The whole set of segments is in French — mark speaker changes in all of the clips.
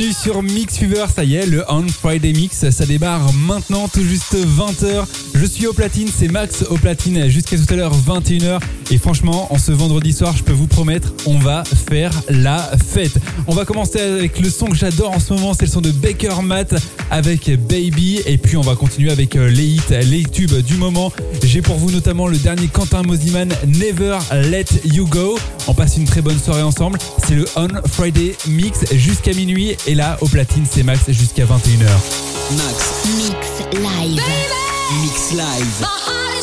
Speaker 1: bienvenue sur Mix Fever, ça y est, le On Friday Mix, ça démarre maintenant, tout juste 20h. Je suis au platine, c'est Max au platine jusqu'à tout à l'heure 21h. Et franchement, en ce vendredi soir, je peux vous promettre, on va faire la fête. On va commencer avec le son que j'adore en ce moment, c'est le son de Baker Matt avec Baby. Et puis on va continuer avec euh, les hits, les tubes du moment. J'ai pour vous notamment le dernier Quentin Mosiman, Never Let You Go. On passe une très bonne soirée ensemble. C'est le On Friday Mix jusqu'à minuit. Là, au platine, c'est Max jusqu'à 21h.
Speaker 2: Max. Mix live. Mix live.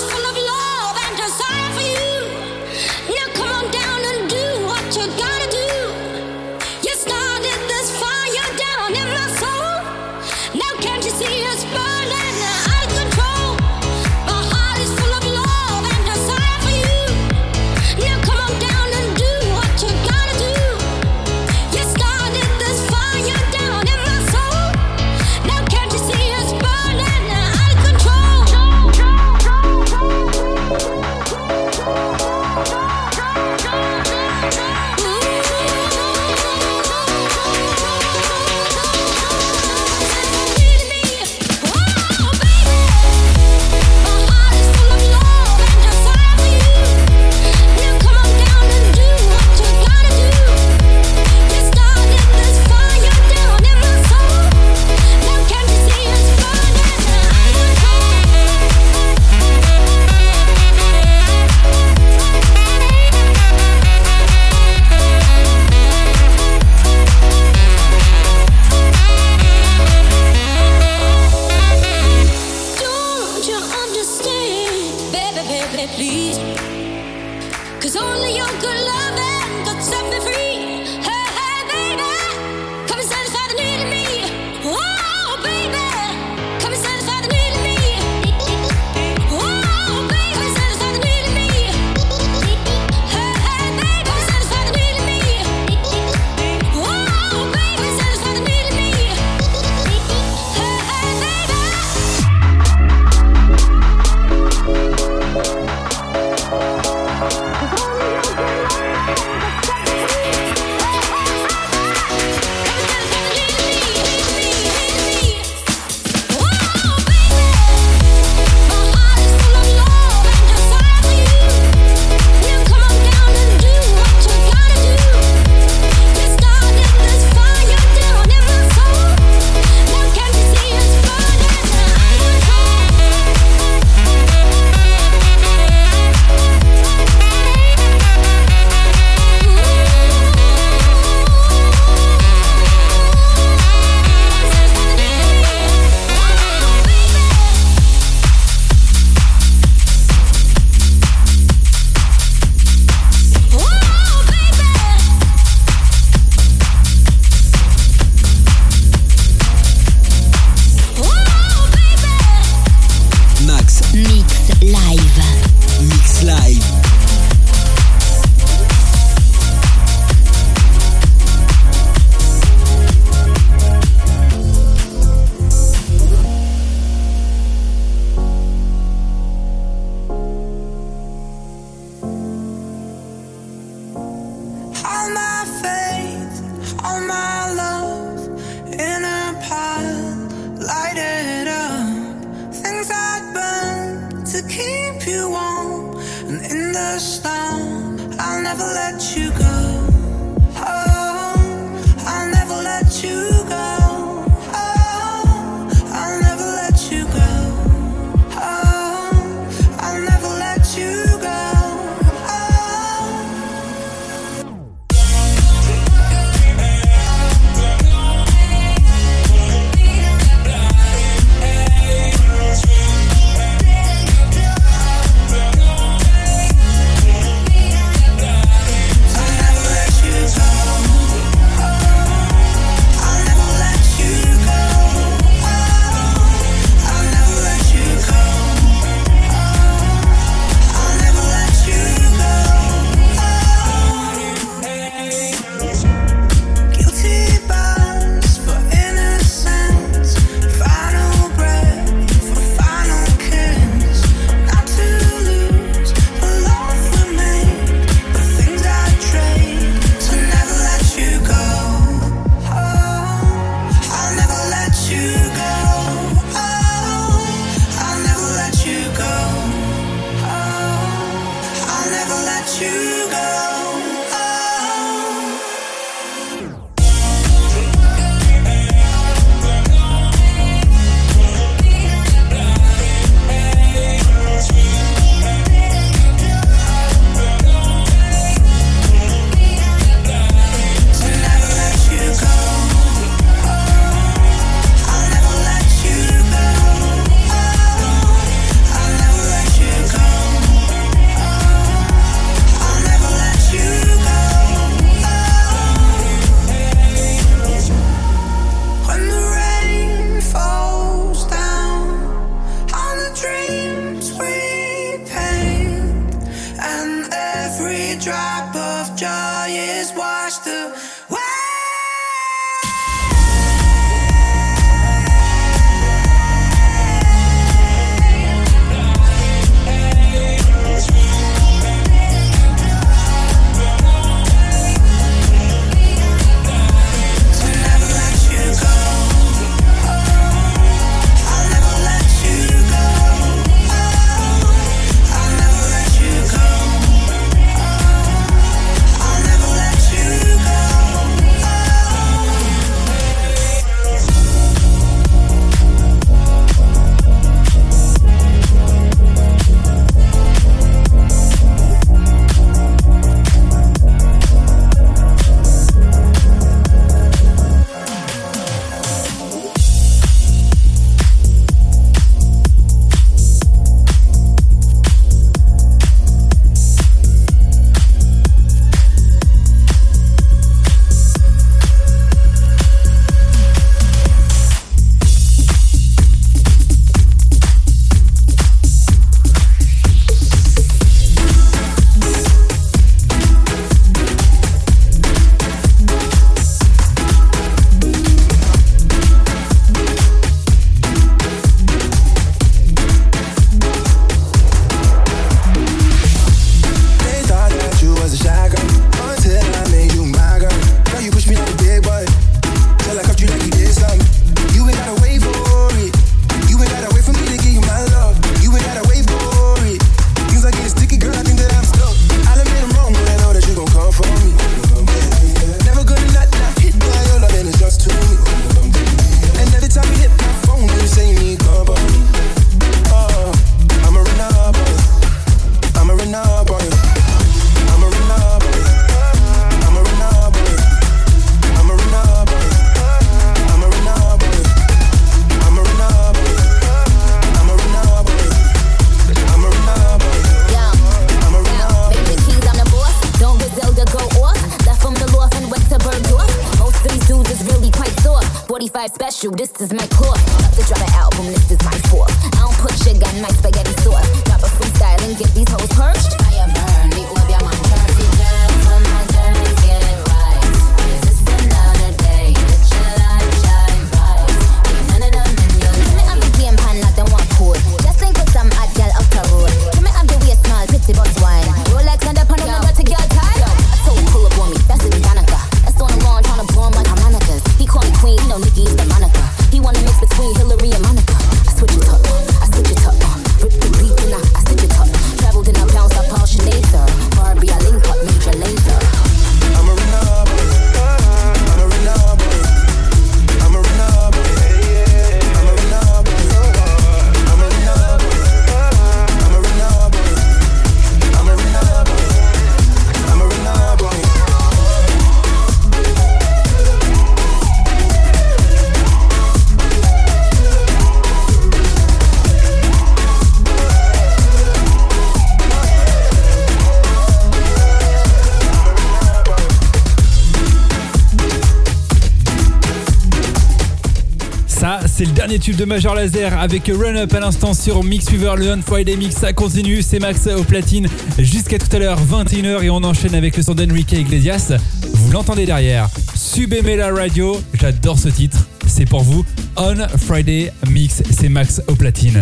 Speaker 3: Dernier tube de Major Laser avec Run Up à l'instant sur Mix Fever, le On Friday Mix. Ça continue, c'est Max au platine jusqu'à tout à l'heure, 21h, et on enchaîne avec le son d'Enrique Iglesias. Vous l'entendez derrière. Subemela Radio, j'adore ce titre. C'est pour vous. On Friday Mix, c'est Max au platine.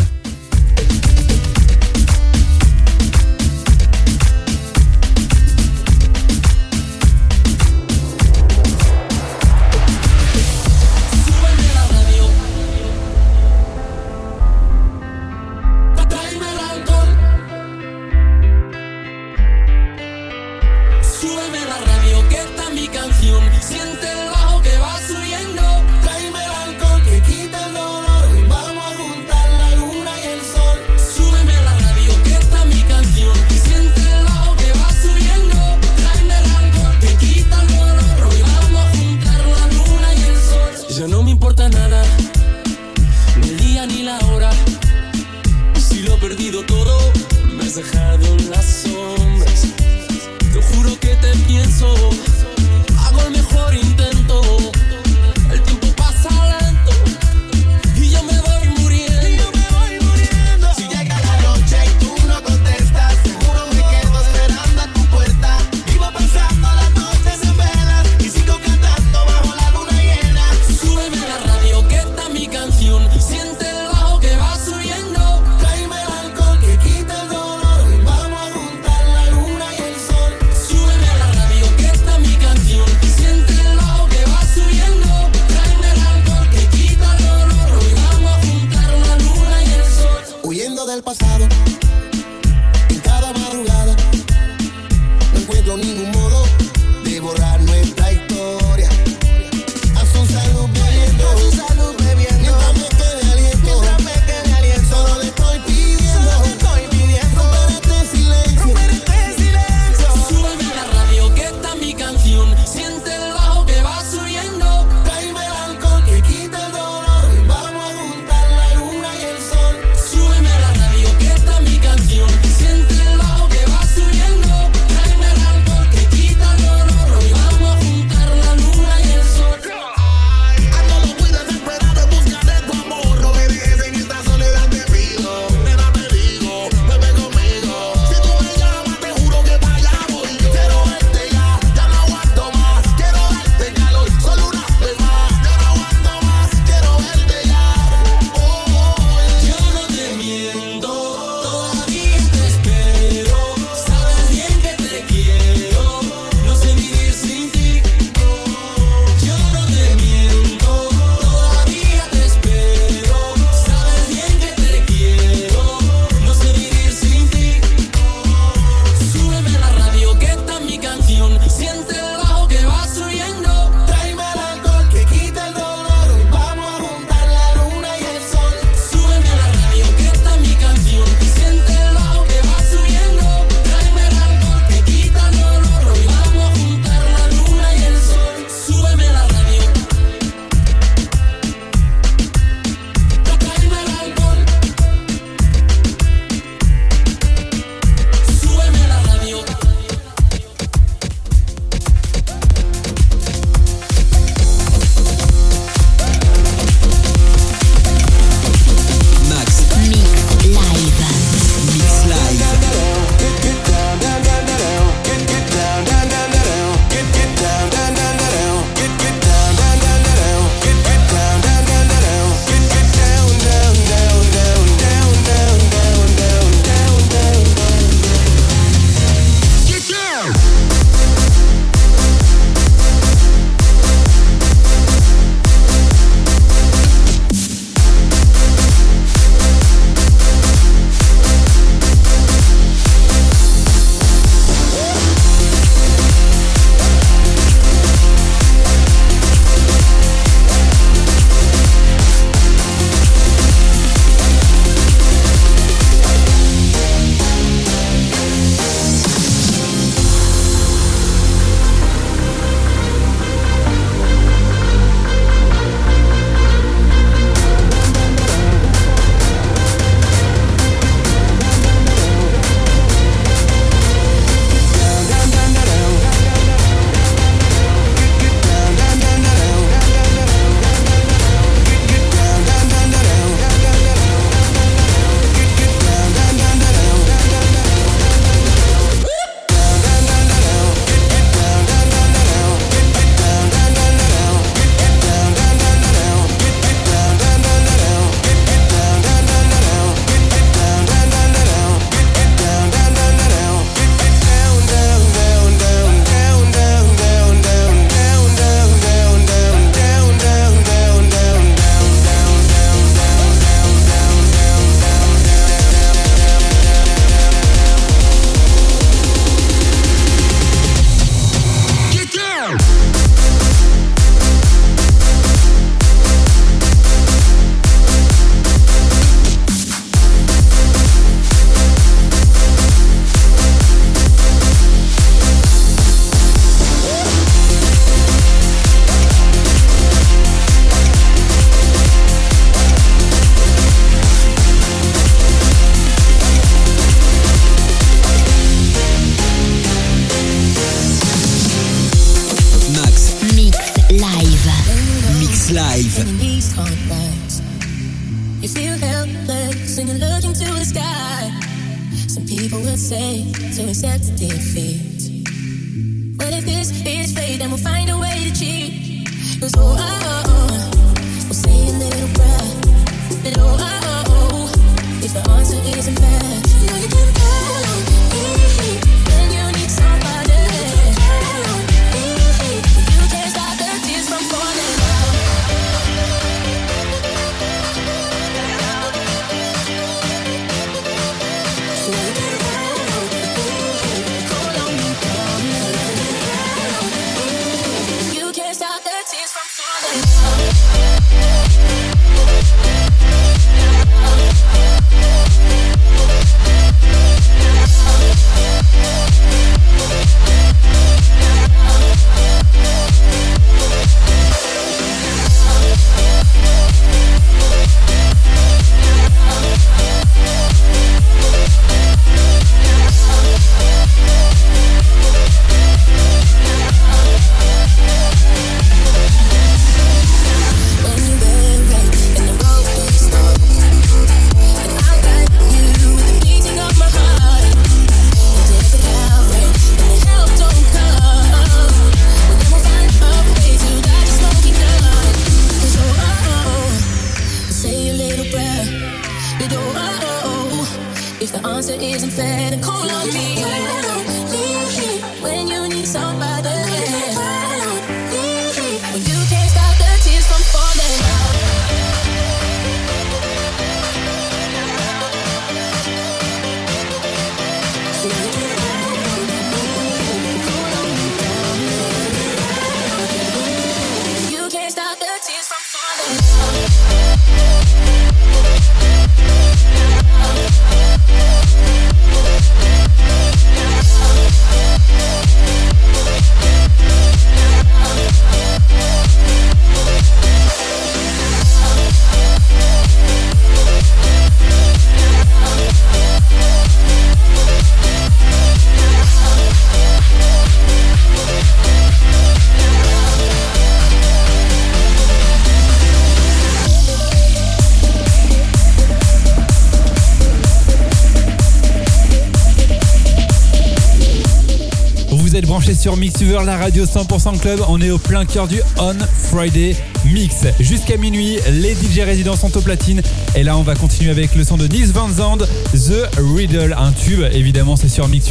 Speaker 1: Mix la radio 100% club. On est au plein cœur du On Friday Mix. Jusqu'à minuit, les DJ résidents sont au platine. Et là, on va continuer avec le son de Nils Van Zand, The Riddle. Un tube, évidemment, c'est sur Mix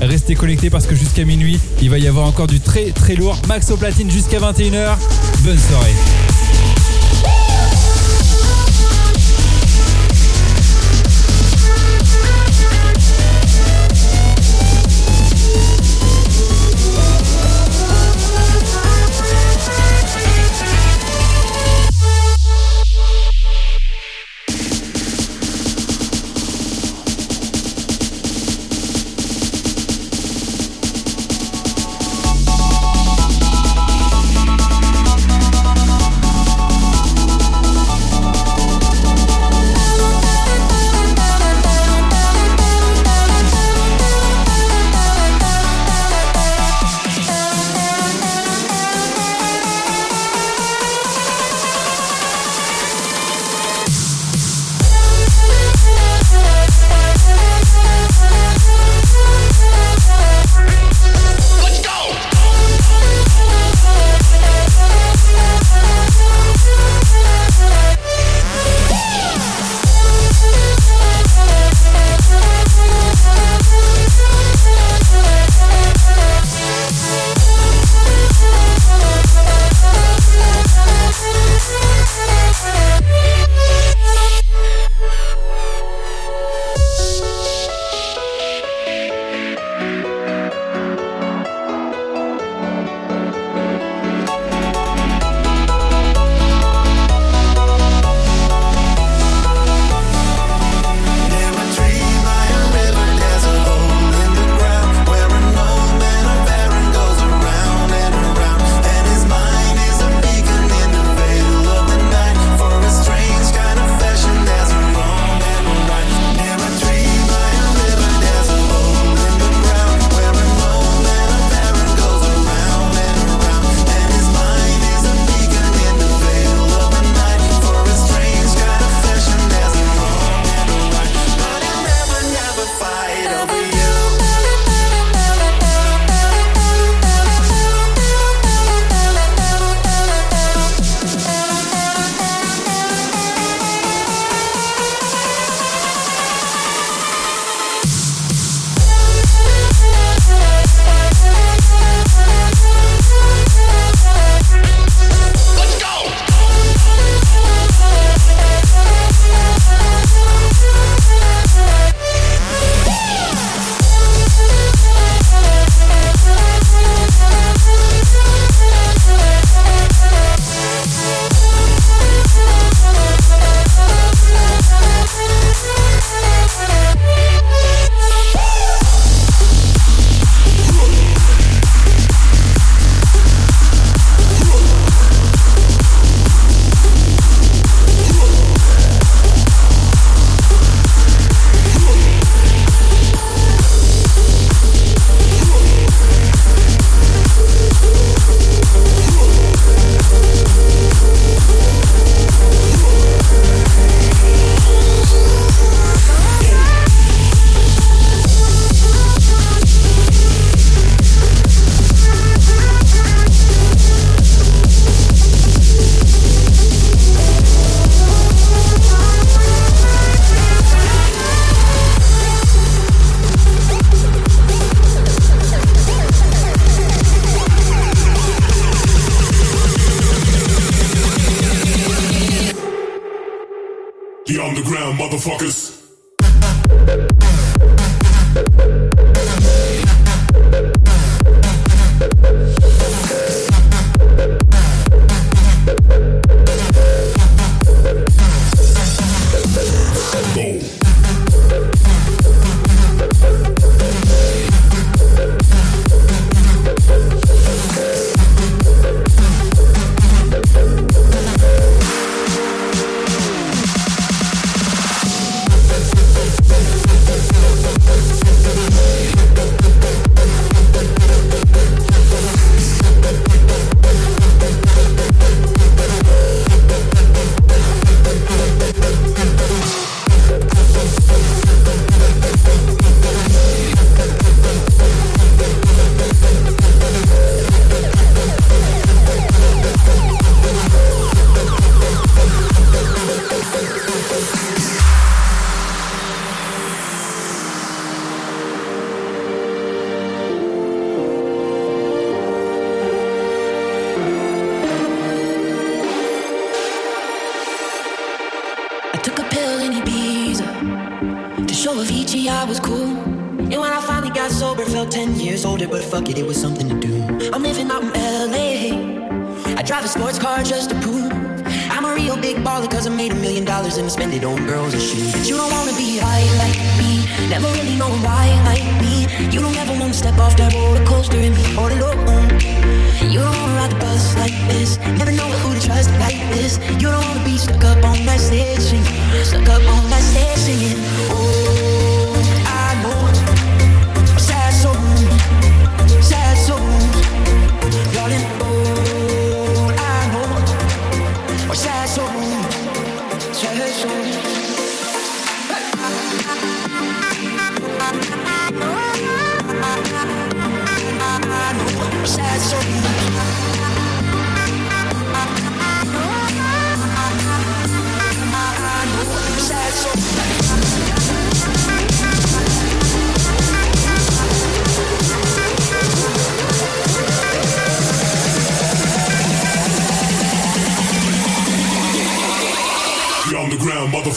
Speaker 1: Restez connectés parce que jusqu'à minuit, il va y avoir encore du très très lourd. Max au platine jusqu'à 21h. Bonne soirée.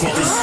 Speaker 4: Motherfuckers.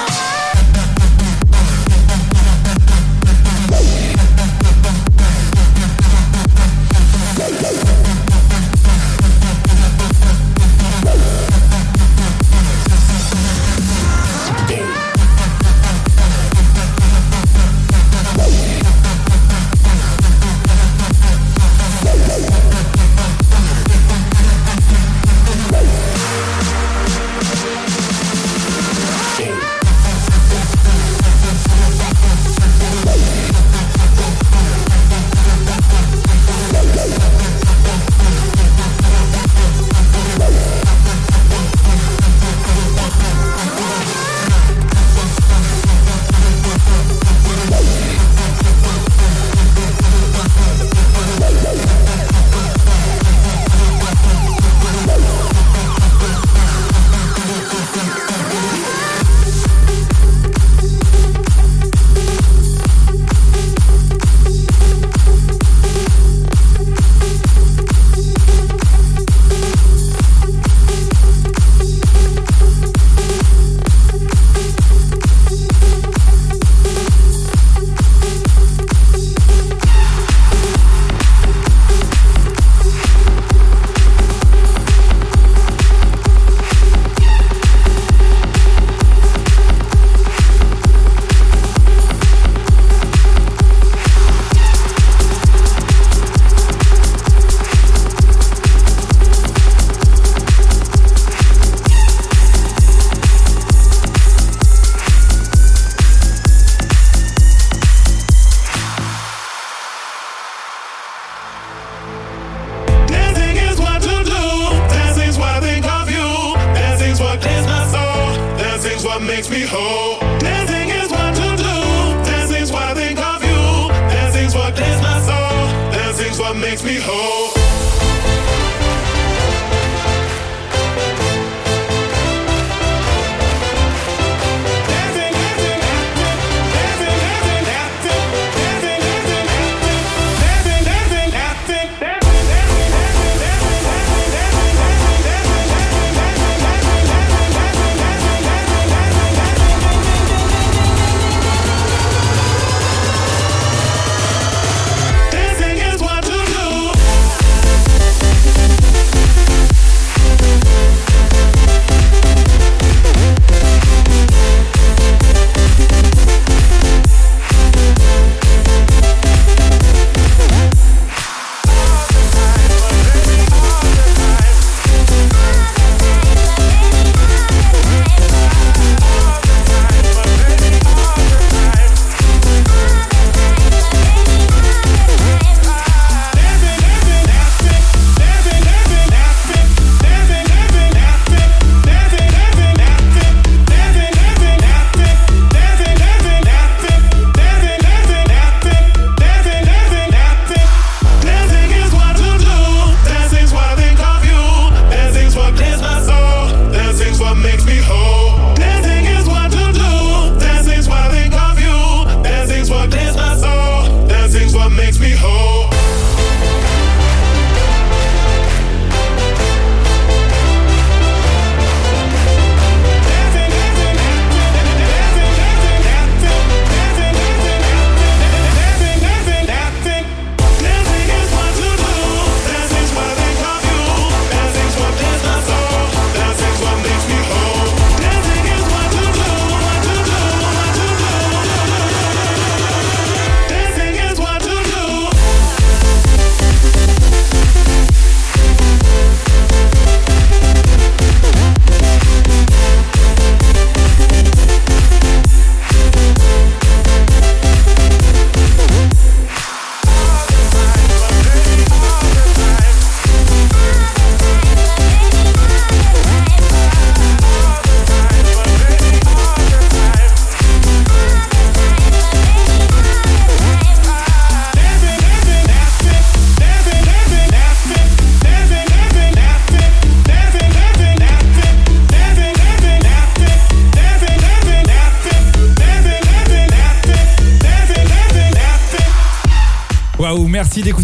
Speaker 5: Makes me whole.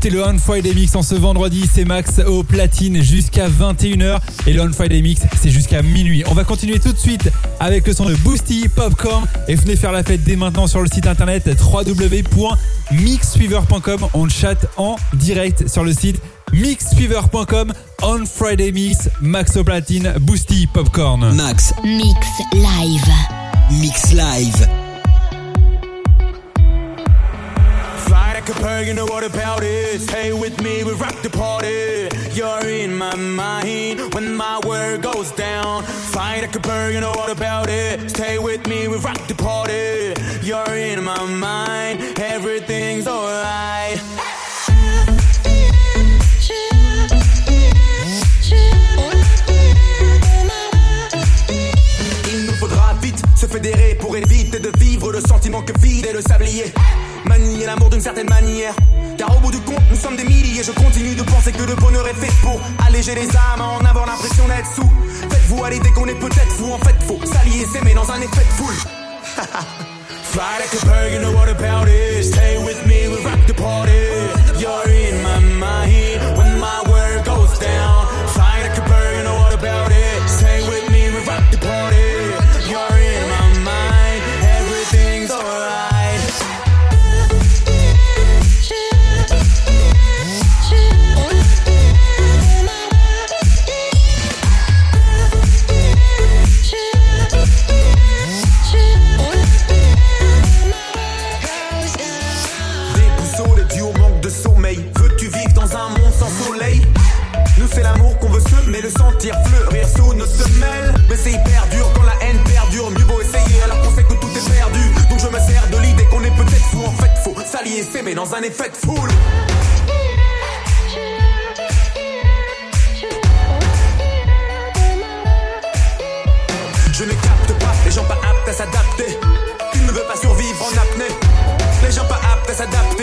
Speaker 1: C'est le On Friday Mix en ce vendredi, c'est Max au platine jusqu'à 21h et le On Friday Mix c'est jusqu'à minuit. On va continuer tout de suite avec le son de Boosty, Popcorn et venez faire la fête dès maintenant sur le site internet www.mixsuiveur.com. On chatte en direct sur le site mixsuiveur.com On Friday Mix, Max au platine, Boosty, Popcorn.
Speaker 2: Max.
Speaker 6: Mix live.
Speaker 2: Mix live.
Speaker 7: you know what about it. Stay with me, we rock the party. You're in my mind when my world goes down. Fight like a bird, you know what about it. Stay with me, we rock the party. You're in my mind, everything's alright. de vivre le sentiment que vide est le sablier. Manier l'amour d'une certaine manière. Car au bout du compte, nous sommes des milliers. Je continue de penser que le bonheur est fait pour alléger les âmes, en avoir l'impression d'être sous. Faites-vous aller dès qu'on est peut-être fou. En fait, faut s'allier s'aimer dans un effet de foule. Fly like a you know what about it. Stay with me, we rock the party. You're in my mind. un effet de foule. Je ne capte pas les gens pas aptes à s'adapter. Tu ne veux pas survivre en apnée? Les gens pas aptes à s'adapter.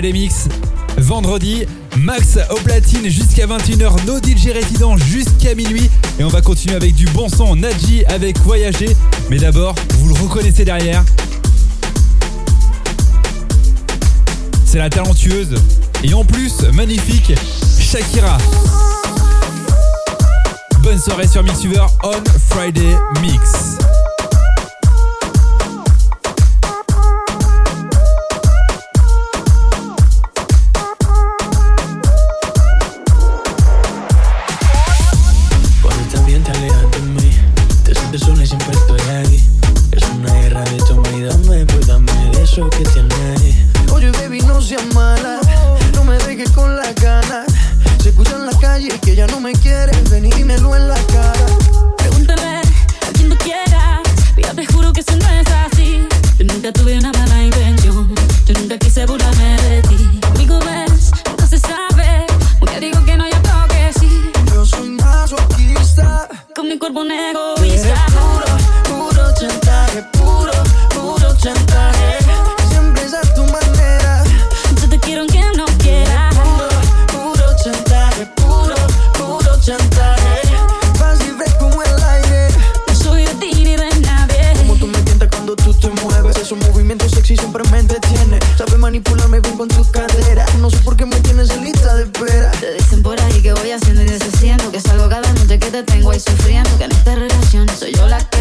Speaker 1: Friday Mix. Vendredi, Max au platine jusqu'à 21h, nos DJ résidents jusqu'à minuit. Et on va continuer avec du bon son, Nadji avec Voyager. Mais d'abord, vous le reconnaissez derrière. C'est la talentueuse et en plus magnifique Shakira. Bonne soirée sur Mixuver on Friday Mix.
Speaker 8: Esos movimientos sexy siempre me entretiene. Sabes manipularme bien con tus caderas. No sé por qué me tienes en lista de espera.
Speaker 2: Te dicen por ahí que voy haciendo y deshaciendo Que salgo cada noche que te tengo ahí sufriendo Que en esta relación soy yo la que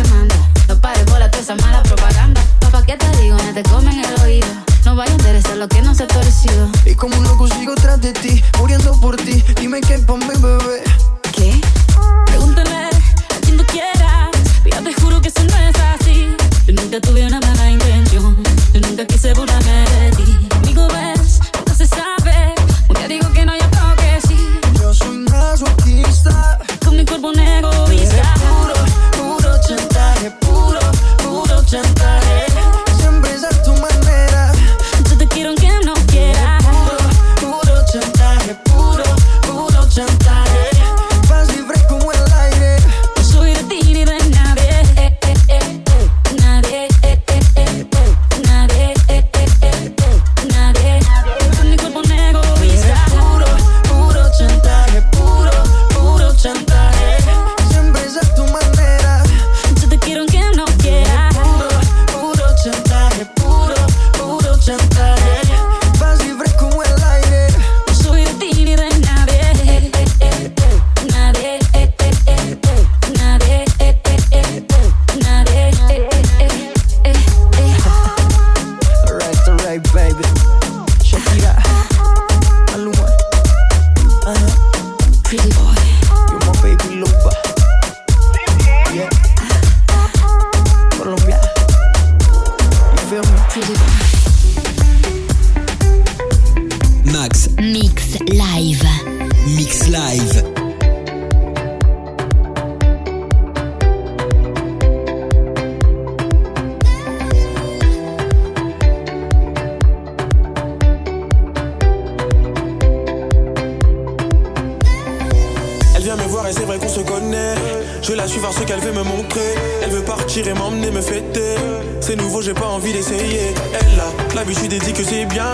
Speaker 9: Et m'emmener me fêter. C'est nouveau, j'ai pas envie d'essayer. Elle a l'habitude et dit que c'est bien.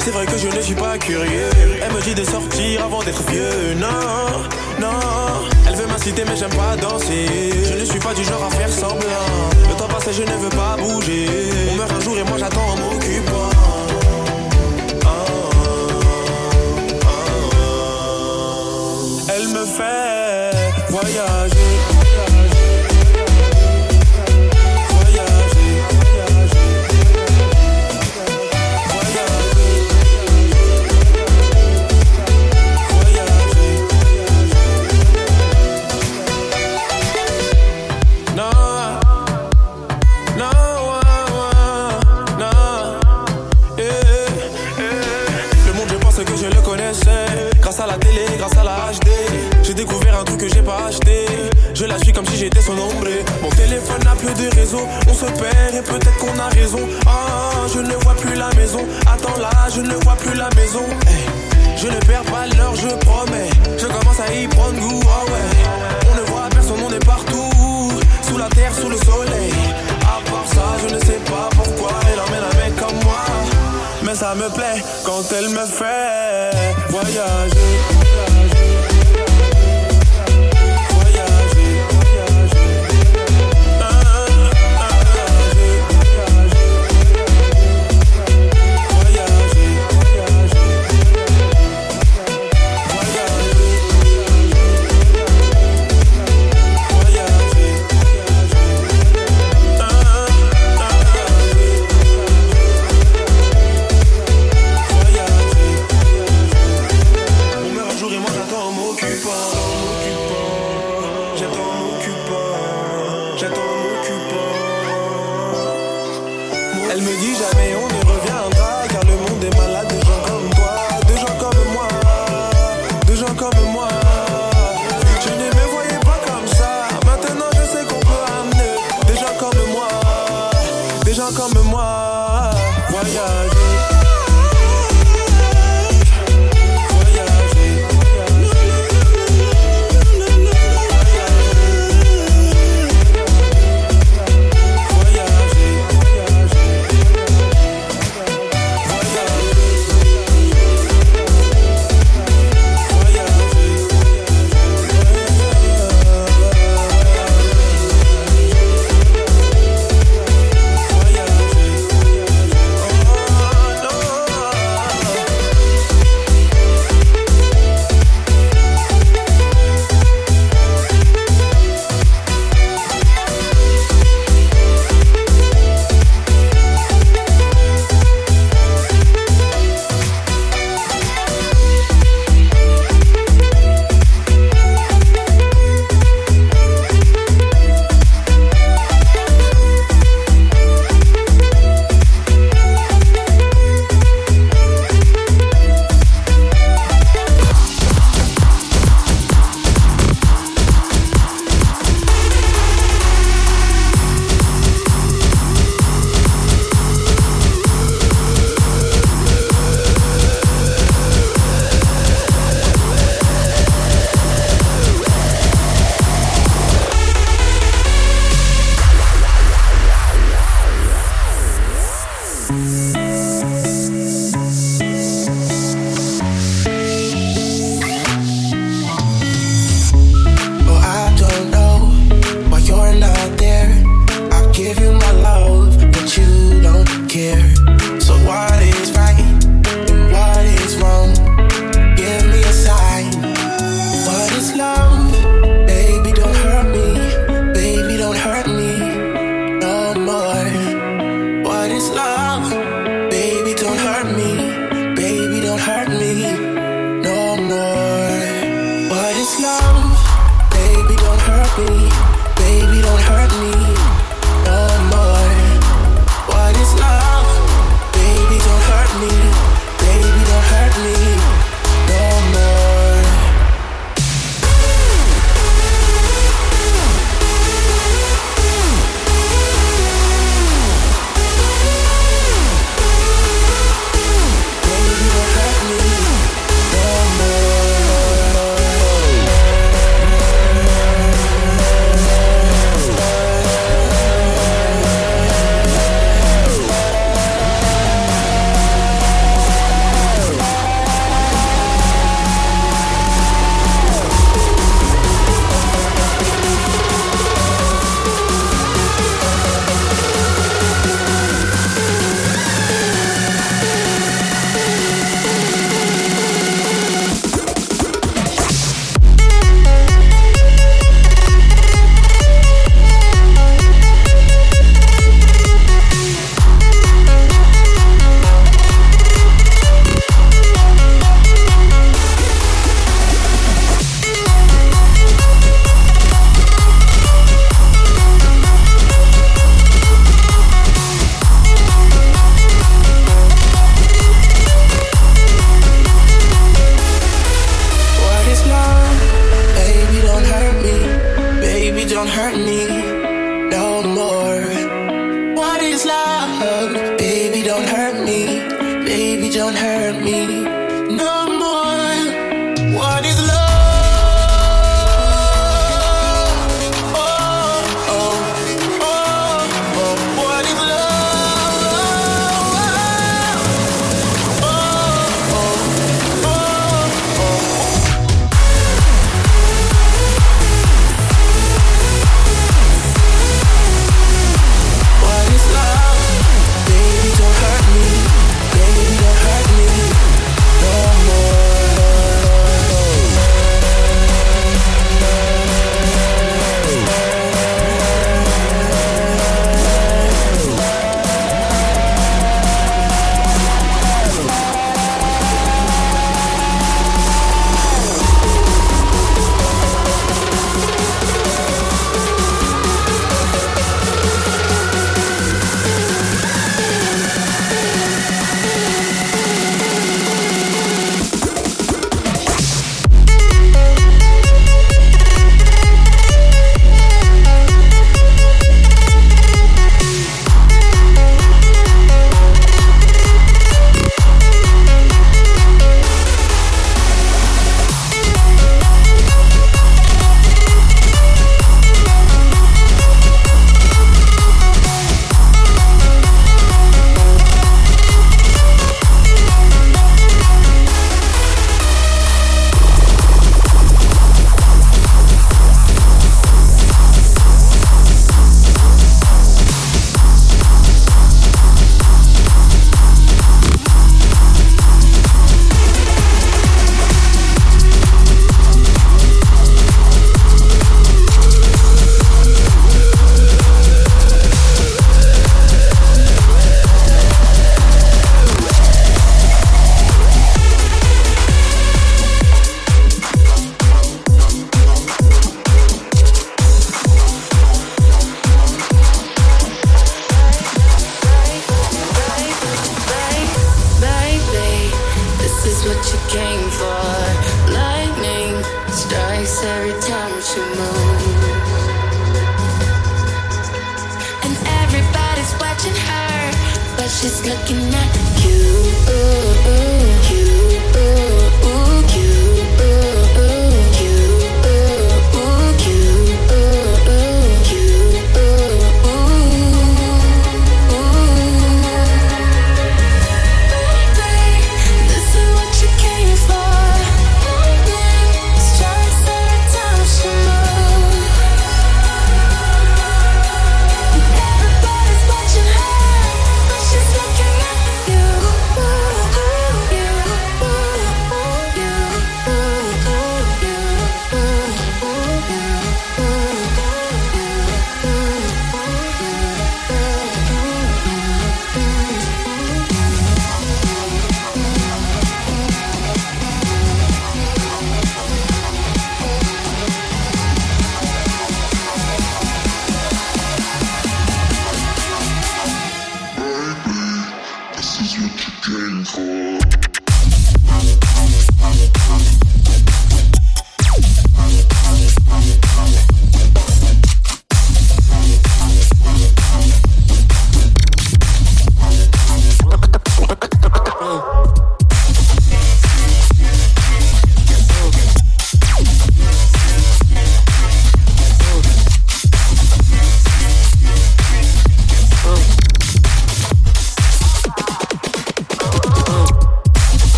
Speaker 9: C'est vrai que je ne suis pas curieux. Elle me dit de sortir avant d'être vieux. Non, non. Elle veut m'inciter, mais j'aime pas danser. Je ne suis pas du genre à faire semblant. Le temps passe et je ne veux pas bouger. On meurt un jour et moi j'attends en m'occupant. Elle me fait j'étais son ombre. Mon téléphone a peu de réseau. On se perd et peut-être qu'on a raison. Ah, je ne vois plus la maison. Attends là, je ne vois plus la maison. Je ne perds pas l'heure, je promets. Je commence à y prendre goût. Ah ouais. On ne voit personne, on est partout. Sous la terre, sous le soleil. À part ça, je ne sais pas pourquoi elle emmène un mec comme moi. Mais ça me plaît quand elle me fait voyager.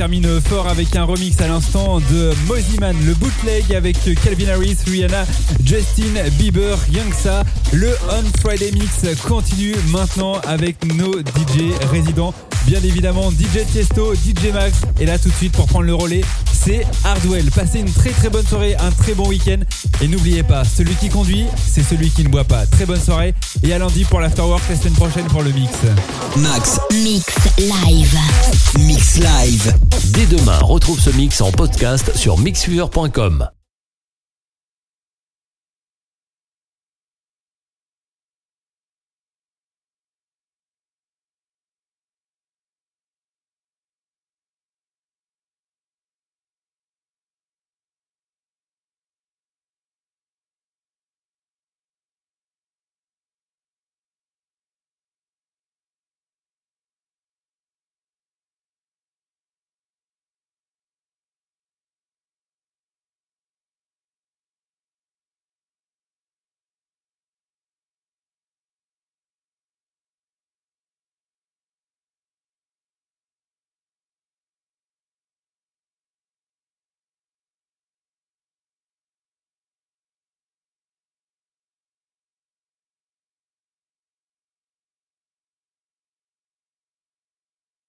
Speaker 1: Termine fort avec un remix à l'instant de Mosiman, le bootleg avec Calvin Harris, Rihanna, Justin Bieber, ça. Le On Friday Mix continue maintenant avec nos DJ résidents. Bien évidemment, DJ Tiesto, DJ Max. Et là, tout de suite, pour prendre le relais, c'est Hardwell. Passez une très très bonne soirée, un très bon week-end. Et n'oubliez pas, celui qui conduit, c'est celui qui ne boit pas. Très bonne soirée. Et à lundi pour l'afterwork la semaine prochaine pour le mix.
Speaker 2: Max
Speaker 6: Mix live.
Speaker 2: Mix Live.
Speaker 10: Dès demain, retrouve ce mix en podcast sur mixfever.com.